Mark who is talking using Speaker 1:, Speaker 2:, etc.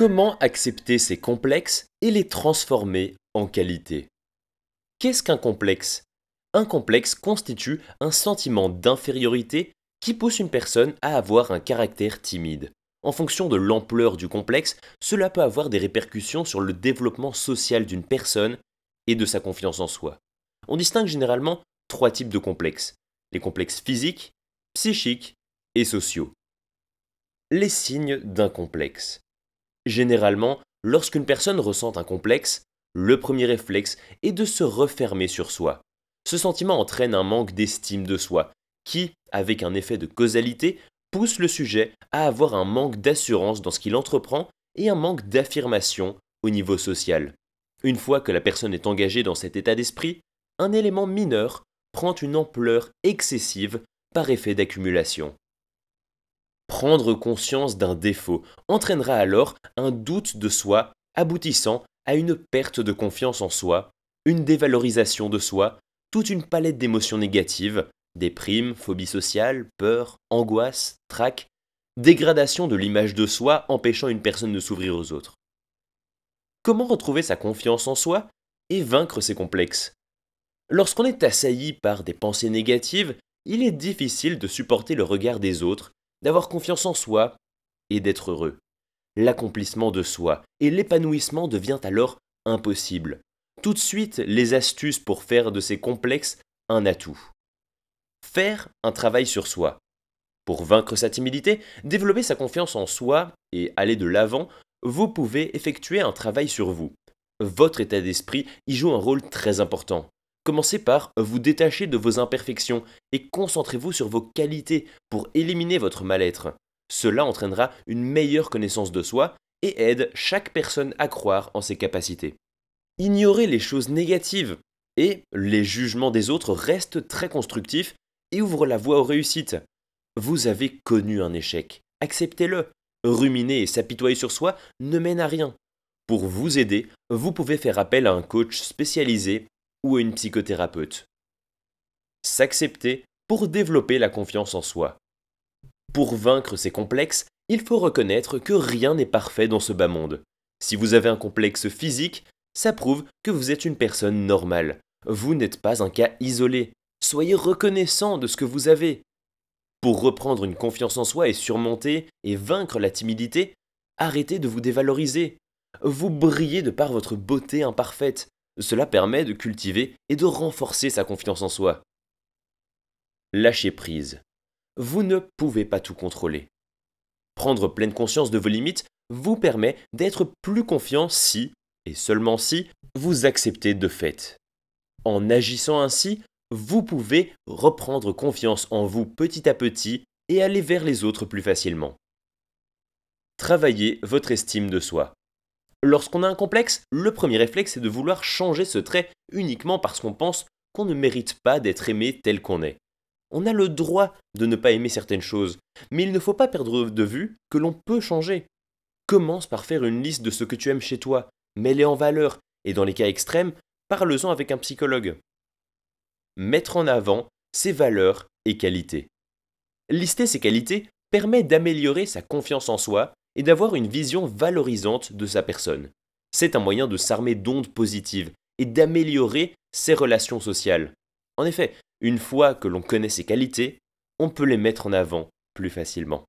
Speaker 1: Comment accepter ces complexes et les transformer en qualité Qu'est-ce qu'un complexe? Un complexe constitue un sentiment d'infériorité qui pousse une personne à avoir un caractère timide. En fonction de l'ampleur du complexe, cela peut avoir des répercussions sur le développement social d'une personne et de sa confiance en soi. On distingue généralement trois types de complexes. Les complexes physiques, psychiques et sociaux. Les signes d'un complexe. Généralement, lorsqu'une personne ressent un complexe, le premier réflexe est de se refermer sur soi. Ce sentiment entraîne un manque d'estime de soi, qui, avec un effet de causalité, pousse le sujet à avoir un manque d'assurance dans ce qu'il entreprend et un manque d'affirmation au niveau social. Une fois que la personne est engagée dans cet état d'esprit, un élément mineur prend une ampleur excessive par effet d'accumulation. Prendre conscience d'un défaut entraînera alors un doute de soi aboutissant à une perte de confiance en soi, une dévalorisation de soi, toute une palette d'émotions négatives, déprime, phobie sociale, peur, angoisse, trac, dégradation de l'image de soi empêchant une personne de s'ouvrir aux autres. Comment retrouver sa confiance en soi et vaincre ses complexes? Lorsqu'on est assailli par des pensées négatives, il est difficile de supporter le regard des autres d'avoir confiance en soi et d'être heureux. L'accomplissement de soi et l'épanouissement devient alors impossible. Tout de suite, les astuces pour faire de ces complexes un atout. Faire un travail sur soi. Pour vaincre sa timidité, développer sa confiance en soi et aller de l'avant, vous pouvez effectuer un travail sur vous. Votre état d'esprit y joue un rôle très important. Commencez par vous détacher de vos imperfections et concentrez-vous sur vos qualités pour éliminer votre mal-être. Cela entraînera une meilleure connaissance de soi et aide chaque personne à croire en ses capacités. Ignorez les choses négatives et les jugements des autres restent très constructifs et ouvrent la voie aux réussites. Vous avez connu un échec, acceptez-le. Ruminer et s'apitoyer sur soi ne mène à rien. Pour vous aider, vous pouvez faire appel à un coach spécialisé ou à une psychothérapeute. S'accepter pour développer la confiance en soi. Pour vaincre ces complexes, il faut reconnaître que rien n'est parfait dans ce bas monde. Si vous avez un complexe physique, ça prouve que vous êtes une personne normale. Vous n'êtes pas un cas isolé. Soyez reconnaissant de ce que vous avez. Pour reprendre une confiance en soi et surmonter et vaincre la timidité, arrêtez de vous dévaloriser. Vous brillez de par votre beauté imparfaite. Cela permet de cultiver et de renforcer sa confiance en soi. Lâchez prise. Vous ne pouvez pas tout contrôler. Prendre pleine conscience de vos limites vous permet d'être plus confiant si, et seulement si, vous acceptez de fait. En agissant ainsi, vous pouvez reprendre confiance en vous petit à petit et aller vers les autres plus facilement. Travaillez votre estime de soi. Lorsqu'on a un complexe, le premier réflexe est de vouloir changer ce trait uniquement parce qu'on pense qu'on ne mérite pas d'être aimé tel qu'on est. On a le droit de ne pas aimer certaines choses, mais il ne faut pas perdre de vue que l'on peut changer. Commence par faire une liste de ce que tu aimes chez toi, mets-les en valeur, et dans les cas extrêmes, parle-en avec un psychologue. Mettre en avant ses valeurs et qualités. Lister ses qualités permet d'améliorer sa confiance en soi et d'avoir une vision valorisante de sa personne. C'est un moyen de s'armer d'ondes positives et d'améliorer ses relations sociales. En effet, une fois que l'on connaît ses qualités, on peut les mettre en avant plus facilement.